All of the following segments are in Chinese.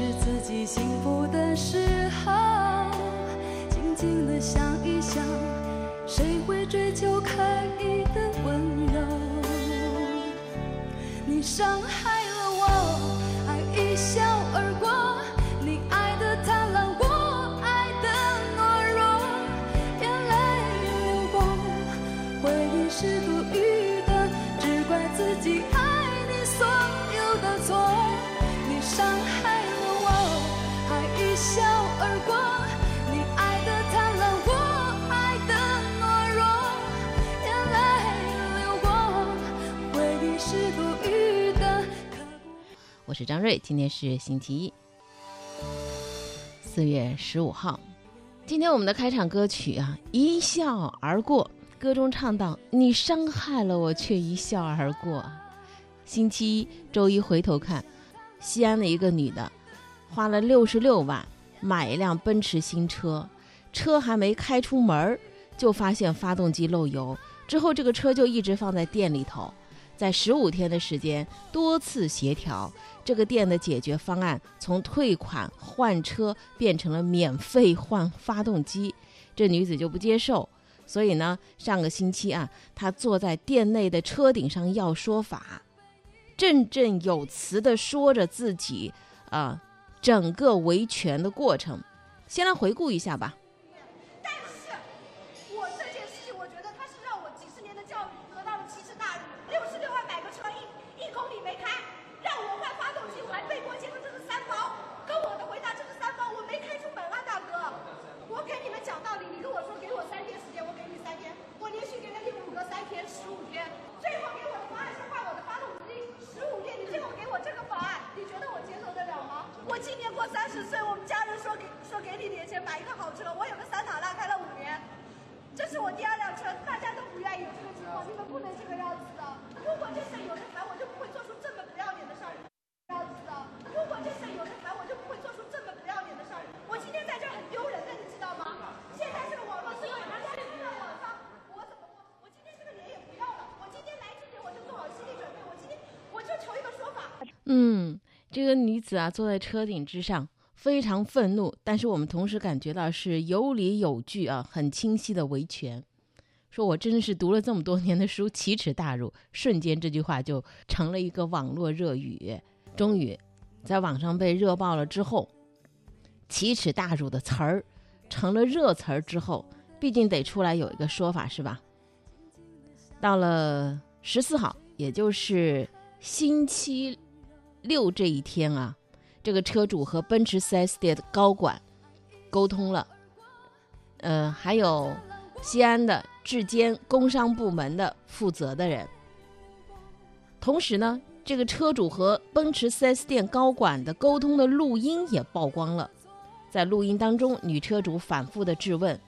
是自己幸福的时候，静静的想一想，谁会追求刻意的温柔？你伤害是张瑞，今天是星期一，四月十五号。今天我们的开场歌曲啊，《一笑而过》，歌中唱到：“你伤害了我，却一笑而过。”星期一周一回头看，西安的一个女的，花了六十六万买一辆奔驰新车，车还没开出门儿，就发现发动机漏油，之后这个车就一直放在店里头。在十五天的时间，多次协调，这个店的解决方案从退款换车变成了免费换发动机，这女子就不接受。所以呢，上个星期啊，她坐在店内的车顶上要说法，振振有词地说着自己啊、整个维权的过程。先来回顾一下吧。但是，我这件事情，我觉得他是让我几十年的教育得到了奇耻大辱。六十六万买个车，一一公里没开，让我换发动机，我还背过肩，说这是三包。跟我的回答这是三包，我没开出门啊，大哥。我给你们讲道理，你跟我说给我三天时间，我给你三天，我连续给了你五个三天，十五天，最后给我的方案是换我的发动机，十五天，你最后给我这个方案，你觉得我接受得了吗？我今年过三十岁，我们家人说给说给你点钱买一个好车，我有个桑塔纳开了五年，这是我第二辆车，大家都不愿意有这个情况，你们不能这个样子的。如果这事有的谈，我就不会做出这么不要脸的事儿。这样子的，如果这事有的谈，我就不会做出这么不要脸的事儿。我今天在这儿很丢人的，你知道吗？现在这个网络社会，大家放在网上，我怎么我我今天这个脸也不要了。我今天来之前我就做好心理准备，我今天我就求一个说法。嗯，这个女子啊，坐在车顶之上，非常愤怒，但是我们同时感觉到是有理有据啊，很清晰的维权。说我真的是读了这么多年的书，奇耻大辱，瞬间这句话就成了一个网络热语。终于，在网上被热爆了之后，奇耻大辱的词儿成了热词儿之后，毕竟得出来有一个说法是吧？到了十四号，也就是星期六这一天啊，这个车主和奔驰 4S 店的高管沟通了，呃，还有西安的质监工商部门的负责的人。同时呢，这个车主和奔驰 4S 店高管的沟通的录音也曝光了。在录音当中，女车主反复的质问，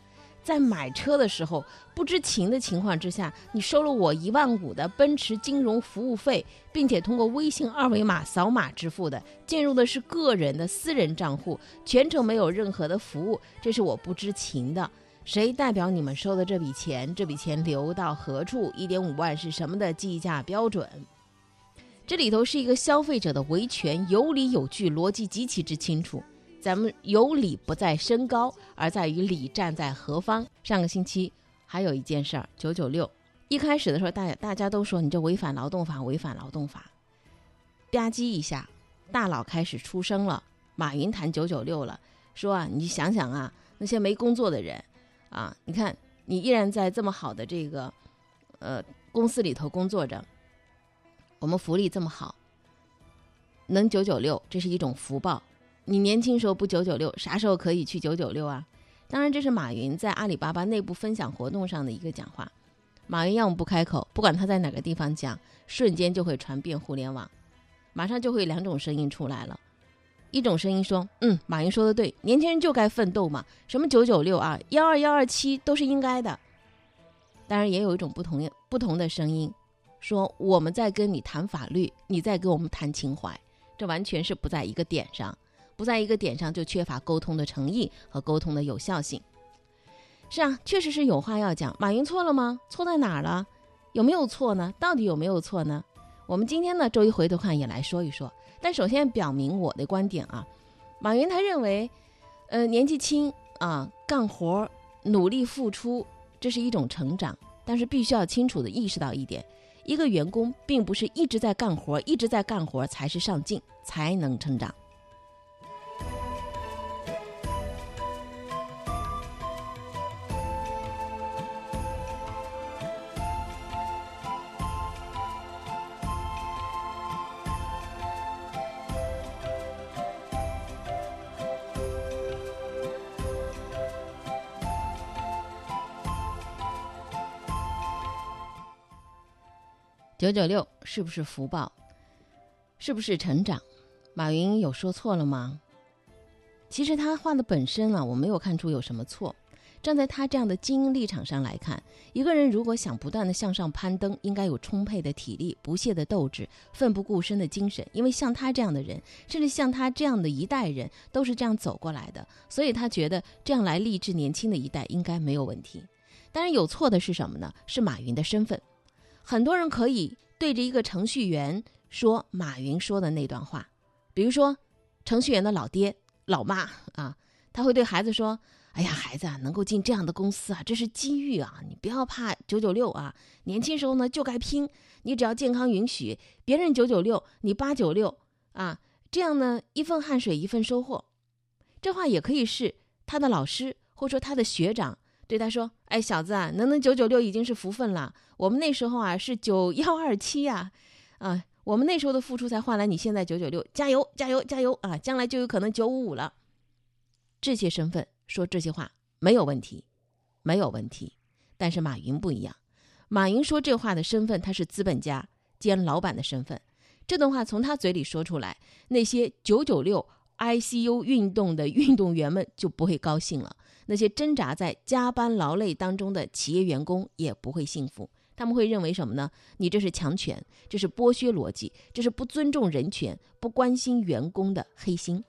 在买车的时候不知情的情况之下，你收了我一万五的奔驰金融服务费，并且通过微信二维码扫码支付的，进入的是个人的私人账户，全程没有任何的服务，这是我不知情的。谁代表你们收的这笔钱？这笔钱流到何处？一点五万是什么的计价标准？这里头是一个消费者的维权，有理有据，逻辑极其之清楚。咱们有理不在身高，而在于理站在何方。上个星期还有一件事儿，九九六，一开始的时候，大家大家都说你这违反劳动法，违反劳动法。吧唧一下，大佬开始出声了，马云谈九九六了，说啊，你想想啊，那些没工作的人，啊，你看你依然在这么好的这个，呃，公司里头工作着，我们福利这么好，能九九六，这是一种福报。你年轻时候不九九六，啥时候可以去九九六啊？当然，这是马云在阿里巴巴内部分享活动上的一个讲话。马云要么不开口，不管他在哪个地方讲，瞬间就会传遍互联网，马上就会有两种声音出来了。一种声音说：“嗯，马云说的对，年轻人就该奋斗嘛，什么九九六啊，幺二幺二七都是应该的。”当然，也有一种不同不同的声音，说我们在跟你谈法律，你在跟我们谈情怀，这完全是不在一个点上。不在一个点上，就缺乏沟通的诚意和沟通的有效性。是啊，确实是有话要讲。马云错了吗？错在哪儿了？有没有错呢？到底有没有错呢？我们今天呢，周一回头看也来说一说。但首先表明我的观点啊，马云他认为，呃，年纪轻啊，干活努力付出，这是一种成长，但是必须要清楚的意识到一点。一个员工并不是一直在干活，一直在干活才是上进，才能成长。九九六是不是福报？是不是成长？马云有说错了吗？其实他话的本身啊，我没有看出有什么错。站在他这样的精英立场上来看，一个人如果想不断的向上攀登，应该有充沛的体力、不懈的斗志、奋不顾身的精神。因为像他这样的人，甚至像他这样的一代人，都是这样走过来的。所以他觉得这样来励志年轻的一代应该没有问题。当然有错的是什么呢？是马云的身份。很多人可以对着一个程序员说马云说的那段话，比如说，程序员的老爹老妈啊，他会对孩子说：“哎呀，孩子啊，能够进这样的公司啊，这是机遇啊，你不要怕九九六啊，年轻时候呢就该拼，你只要健康允许，别人九九六，你八九六啊，这样呢一份汗水一份收获。”这话也可以是他的老师或者说他的学长。对他说：“哎，小子啊，能能九九六已经是福分了。我们那时候啊是九幺二七呀，啊，我们那时候的付出才换来你现在九九六，加油，加油，加油啊！将来就有可能九五五了。这些身份说这些话没有问题，没有问题。但是马云不一样，马云说这话的身份他是资本家兼老板的身份，这段话从他嘴里说出来，那些九九六 ICU 运动的运动员们就不会高兴了。”那些挣扎在加班劳累当中的企业员工也不会幸福，他们会认为什么呢？你这是强权，这是剥削逻辑，这是不尊重人权、不关心员工的黑心。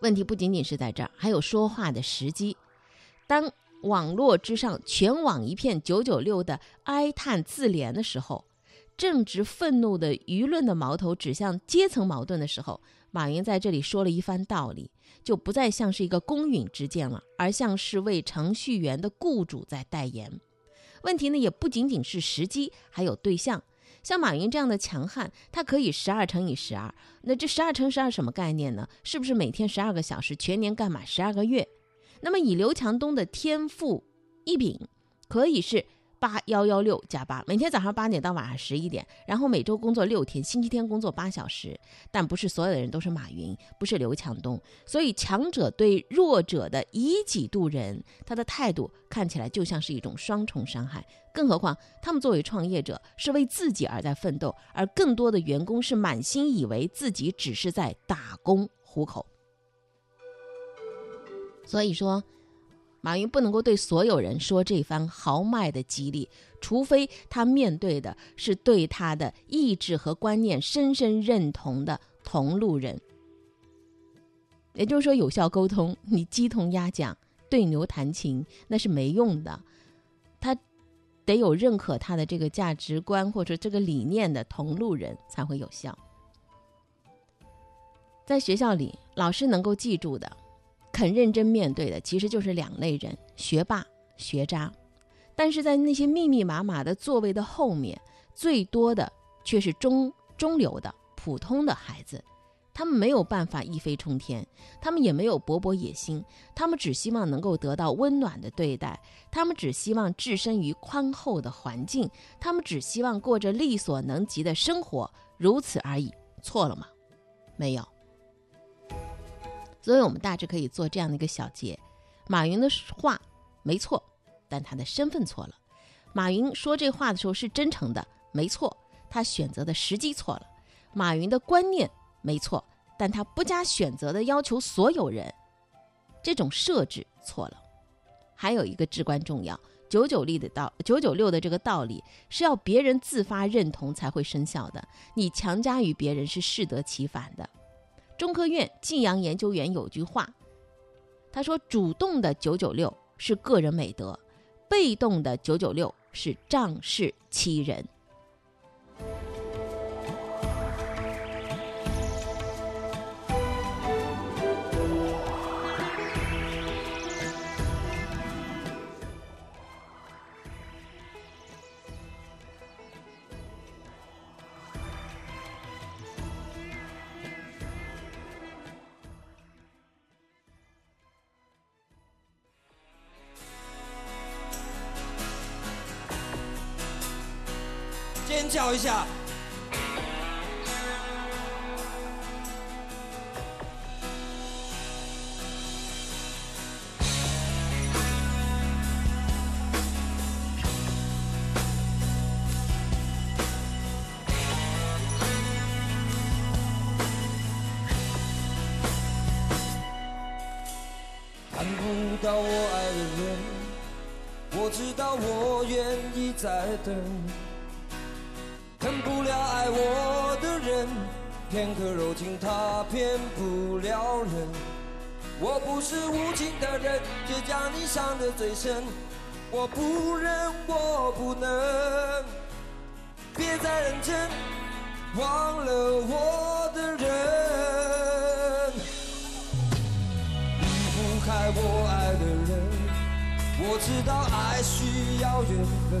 问题不仅仅是在这儿，还有说话的时机。当网络之上全网一片九九六的哀叹自怜的时候，正值愤怒的舆论的矛头指向阶层矛盾的时候。马云在这里说了一番道理，就不再像是一个公允之见了，而像是为程序员的雇主在代言。问题呢，也不仅仅是时机，还有对象。像马云这样的强悍，他可以十二乘以十二。那这十二乘十二什么概念呢？是不是每天十二个小时，全年干满十二个月？那么以刘强东的天赋异禀，可以是。八幺幺六加八，每天早上八点到晚上十一点，然后每周工作六天，星期天工作八小时。但不是所有的人都是马云，不是刘强东，所以强者对弱者的以己度人，他的态度看起来就像是一种双重伤害。更何况他们作为创业者，是为自己而在奋斗，而更多的员工是满心以为自己只是在打工糊口。所以说。马云不能够对所有人说这番豪迈的激励，除非他面对的是对他的意志和观念深深认同的同路人。也就是说，有效沟通，你鸡同鸭讲、对牛弹琴那是没用的。他得有认可他的这个价值观或者这个理念的同路人才会有效。在学校里，老师能够记住的。肯认真面对的其实就是两类人：学霸、学渣。但是在那些密密麻麻的座位的后面，最多的却是中中流的普通的孩子。他们没有办法一飞冲天，他们也没有勃勃野心，他们只希望能够得到温暖的对待，他们只希望置身于宽厚的环境，他们只希望过着力所能及的生活，如此而已。错了吗？没有。所以我们大致可以做这样的一个小结：马云的话没错，但他的身份错了。马云说这话的时候是真诚的，没错，他选择的时机错了。马云的观念没错，但他不加选择的要求所有人，这种设置错了。还有一个至关重要，九九六的道，九九六的这个道理是要别人自发认同才会生效的，你强加于别人是适得其反的。中科院晋阳研究员有句话，他说：“主动的九九六是个人美德，被动的九九六是仗势欺人。”叫一下。看不到我爱的人，我知道我愿意再等。恨不了爱我的人，片刻柔情他骗不了人。我不是无情的人，却将你伤得最深。我不忍，我不能，别再认真，忘了我的人。离不开我爱的人，我知道爱需要缘分，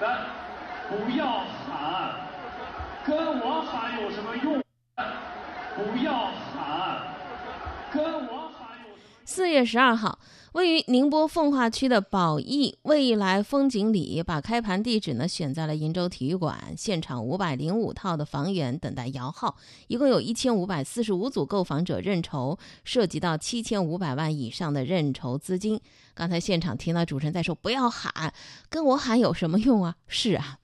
来，不要喊，跟我喊有什么用？不要喊，跟我喊有什么用？四月十二号，位于宁波奉化区的宝益未来风景里，把开盘地址呢选在了鄞州体育馆，现场五百零五套的房源等待摇号，一共有一千五百四十五组购房者认筹，涉及到七千五百万以上的认筹资金。刚才现场听到主持人在说：“不要喊，跟我喊有什么用啊？”是啊。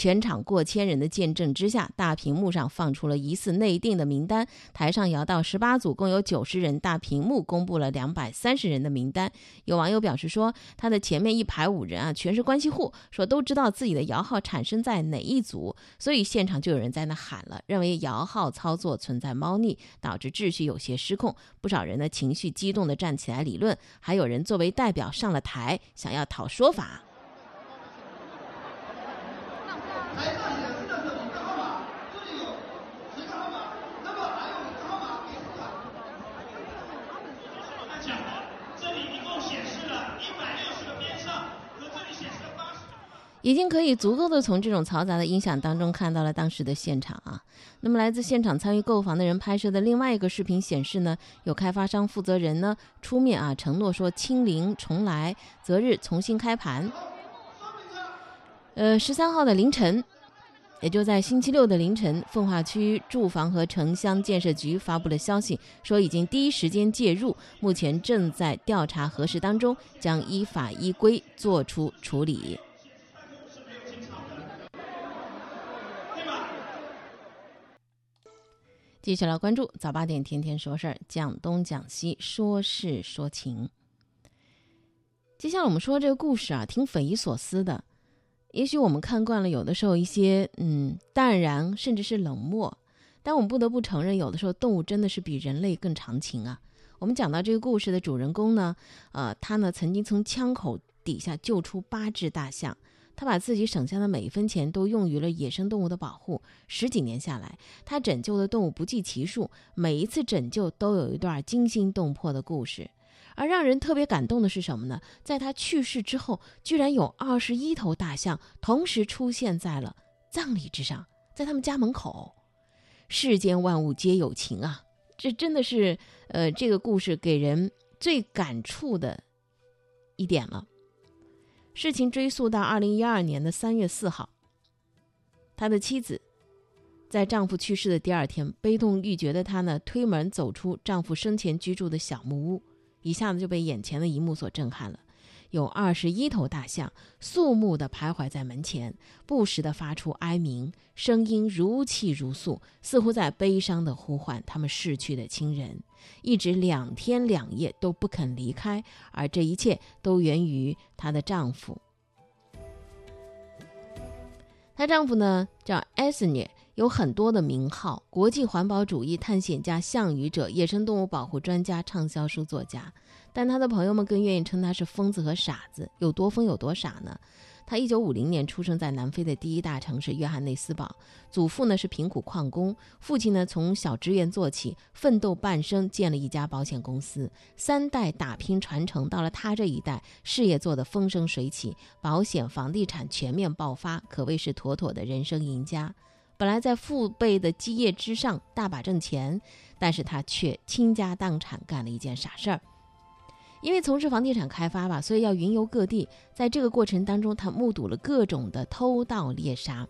全场过千人的见证之下，大屏幕上放出了疑似内定的名单，台上摇到十八组，共有九十人，大屏幕公布了两百三十人的名单。有网友表示说，他的前面一排五人啊，全是关系户，说都知道自己的摇号产生在哪一组，所以现场就有人在那喊了，认为摇号操作存在猫腻，导致秩序有些失控。不少人呢情绪激动地站起来理论，还有人作为代表上了台，想要讨说法。已经可以足够的从这种嘈杂的音响当中看到了当时的现场啊。那么，来自现场参与购房的人拍摄的另外一个视频显示呢，有开发商负责人呢出面啊承诺说清零重来，择日重新开盘。呃，十三号的凌晨，也就在星期六的凌晨，奉化区住房和城乡建设局发布了消息，说已经第一时间介入，目前正在调查核实当中，将依法依规作出处理。继续来关注早八点天天说事儿，讲东讲西，说事说情。接下来我们说这个故事啊，挺匪夷所思的。也许我们看惯了有的时候一些嗯淡然，甚至是冷漠，但我们不得不承认，有的时候动物真的是比人类更长情啊。我们讲到这个故事的主人公呢，呃，他呢曾经从枪口底下救出八只大象。他把自己省下的每一分钱都用于了野生动物的保护。十几年下来，他拯救的动物不计其数，每一次拯救都有一段惊心动魄的故事。而让人特别感动的是什么呢？在他去世之后，居然有二十一头大象同时出现在了葬礼之上，在他们家门口。世间万物皆有情啊！这真的是，呃，这个故事给人最感触的一点了。事情追溯到二零一二年的三月四号，他的妻子在丈夫去世的第二天，悲痛欲绝的她呢，推门走出丈夫生前居住的小木屋。一下子就被眼前的一幕所震撼了，有二十一头大象肃穆地徘徊在门前，不时地发出哀鸣，声音如泣如诉，似乎在悲伤地呼唤他们逝去的亲人，一直两天两夜都不肯离开，而这一切都源于她的丈夫。她丈夫呢，叫艾斯涅。有很多的名号，国际环保主义探险家、项羽者、野生动物保护专家、畅销书作家，但他的朋友们更愿意称他是疯子和傻子。有多疯有多傻呢？他一九五零年出生在南非的第一大城市约翰内斯堡，祖父呢是贫苦矿工，父亲呢从小职员做起，奋斗半生建了一家保险公司，三代打拼传承到了他这一代，事业做得风生水起，保险、房地产全面爆发，可谓是妥妥的人生赢家。本来在父辈的基业之上大把挣钱，但是他却倾家荡产干了一件傻事儿。因为从事房地产开发吧，所以要云游各地。在这个过程当中，他目睹了各种的偷盗猎杀，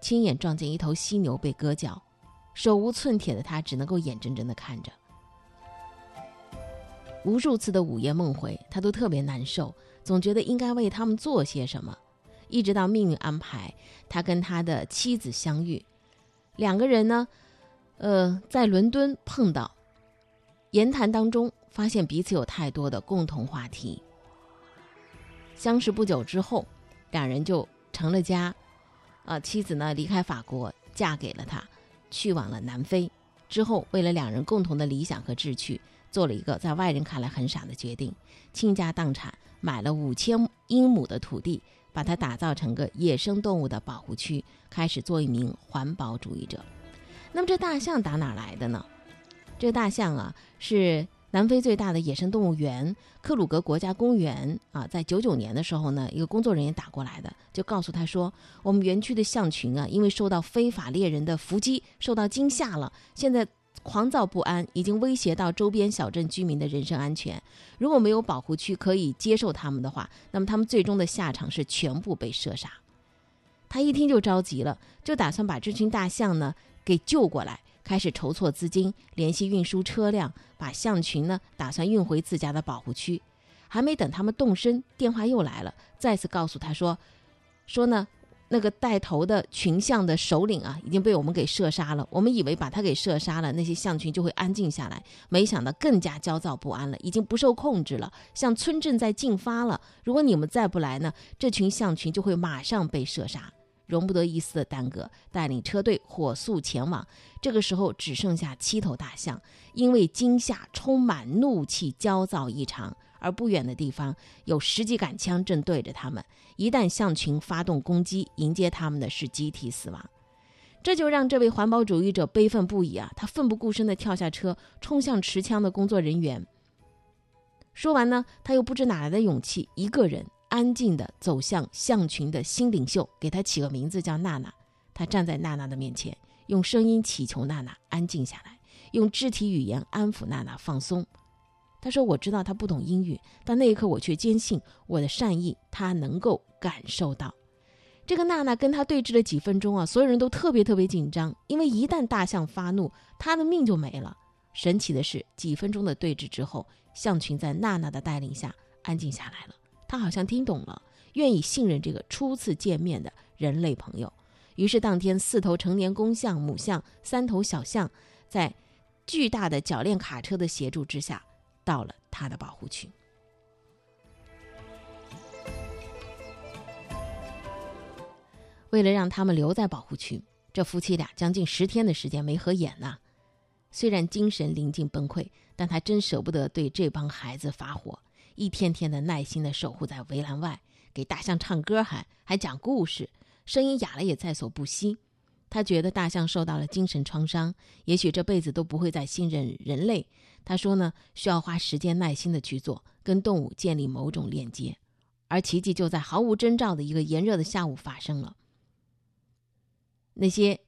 亲眼撞见一头犀牛被割脚，手无寸铁的他只能够眼睁睁的看着。无数次的午夜梦回，他都特别难受，总觉得应该为他们做些什么。一直到命运安排，他跟他的妻子相遇，两个人呢，呃，在伦敦碰到，言谈当中发现彼此有太多的共同话题。相识不久之后，两人就成了家，啊，妻子呢离开法国，嫁给了他，去往了南非。之后，为了两人共同的理想和志趣，做了一个在外人看来很傻的决定，倾家荡产，买了五千英亩的土地。把它打造成个野生动物的保护区，开始做一名环保主义者。那么这大象打哪来的呢？这大象啊，是南非最大的野生动物园——克鲁格国家公园啊。在九九年的时候呢，一个工作人员打过来的，就告诉他说，我们园区的象群啊，因为受到非法猎人的伏击，受到惊吓了，现在。狂躁不安已经威胁到周边小镇居民的人身安全。如果没有保护区可以接受他们的话，那么他们最终的下场是全部被射杀。他一听就着急了，就打算把这群大象呢给救过来，开始筹措资金，联系运输车辆，把象群呢打算运回自家的保护区。还没等他们动身，电话又来了，再次告诉他说：“说呢。”那个带头的群象的首领啊，已经被我们给射杀了。我们以为把他给射杀了，那些象群就会安静下来，没想到更加焦躁不安了，已经不受控制了，向村镇在进发了。如果你们再不来呢，这群象群就会马上被射杀，容不得一丝的耽搁。带领车队火速前往。这个时候只剩下七头大象，因为惊吓充满怒气，焦躁异常。而不远的地方有十几杆枪正对着他们，一旦象群发动攻击，迎接他们的是集体死亡。这就让这位环保主义者悲愤不已啊！他奋不顾身地跳下车，冲向持枪的工作人员。说完呢，他又不知哪来的勇气，一个人安静地走向象群的新领袖，给他起个名字叫娜娜。他站在娜娜的面前，用声音祈求娜娜安静下来，用肢体语言安抚娜娜放松。他说：“我知道他不懂英语，但那一刻我却坚信我的善意，他能够感受到。”这个娜娜跟他对峙了几分钟啊，所有人都特别特别紧张，因为一旦大象发怒，他的命就没了。神奇的是，几分钟的对峙之后，象群在娜娜的带领下安静下来了。他好像听懂了，愿意信任这个初次见面的人类朋友。于是当天，四头成年公象、母象、三头小象，在巨大的铰链卡车的协助之下。到了他的保护区。为了让他们留在保护区，这夫妻俩将近十天的时间没合眼呐。虽然精神临近崩溃，但他真舍不得对这帮孩子发火，一天天的耐心的守护在围栏外，给大象唱歌，还还讲故事，声音哑了也在所不惜。他觉得大象受到了精神创伤，也许这辈子都不会再信任人类。他说呢，需要花时间耐心的去做，跟动物建立某种链接。而奇迹就在毫无征兆的一个炎热的下午发生了。那些，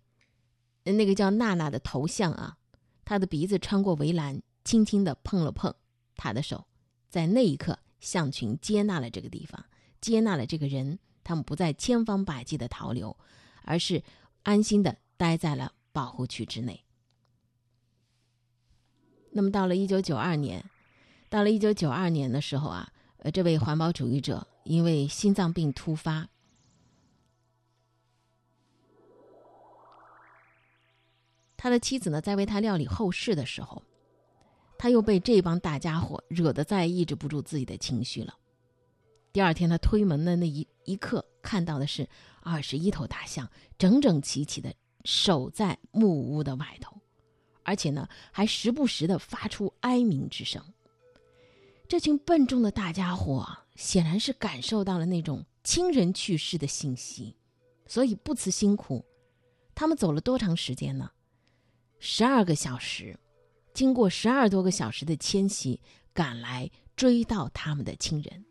那个叫娜娜的头像啊，她的鼻子穿过围栏，轻轻地碰了碰她的手，在那一刻，象群接纳了这个地方，接纳了这个人，他们不再千方百计的逃流，而是安心的待在了保护区之内。那么到了一九九二年，到了一九九二年的时候啊，呃，这位环保主义者因为心脏病突发。他的妻子呢，在为他料理后事的时候，他又被这帮大家伙惹得再抑制不住自己的情绪了。第二天，他推门的那一一刻，看到的是二十一头大象整整齐齐的守在木屋的外头，而且呢，还时不时的发出哀鸣之声。这群笨重的大家伙显然是感受到了那种亲人去世的信息，所以不辞辛苦。他们走了多长时间呢？十二个小时，经过十二多个小时的迁徙，赶来追到他们的亲人。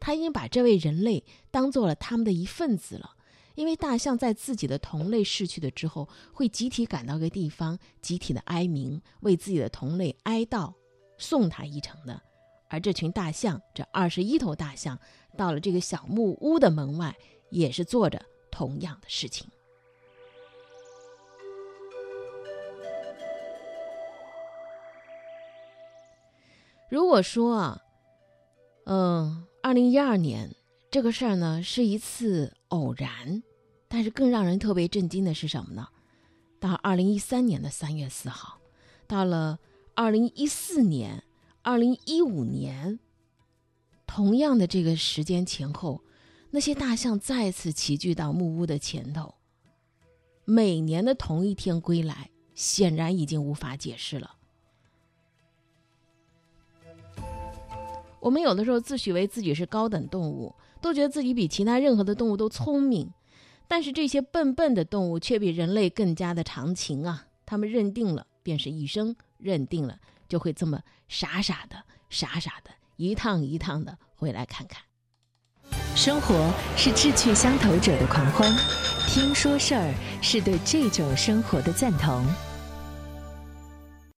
他已经把这位人类当做了他们的一份子了。因为大象在自己的同类逝去的之后，会集体赶到一个地方，集体的哀鸣，为自己的同类哀悼，送他一程的。而这群大象，这二十一头大象，到了这个小木屋的门外，也是做着同样的事情。如果说啊，嗯，二零一二年这个事儿呢是一次偶然，但是更让人特别震惊的是什么呢？到二零一三年的三月四号，到了二零一四年、二零一五年，同样的这个时间前后，那些大象再次齐聚到木屋的前头。每年的同一天归来，显然已经无法解释了。我们有的时候自诩为自己是高等动物，都觉得自己比其他任何的动物都聪明，但是这些笨笨的动物却比人类更加的长情啊！他们认定了便是一生，认定了就会这么傻傻的、傻傻的，一趟一趟的回来看看。生活是志趣相投者的狂欢，听说事儿是对这种生活的赞同。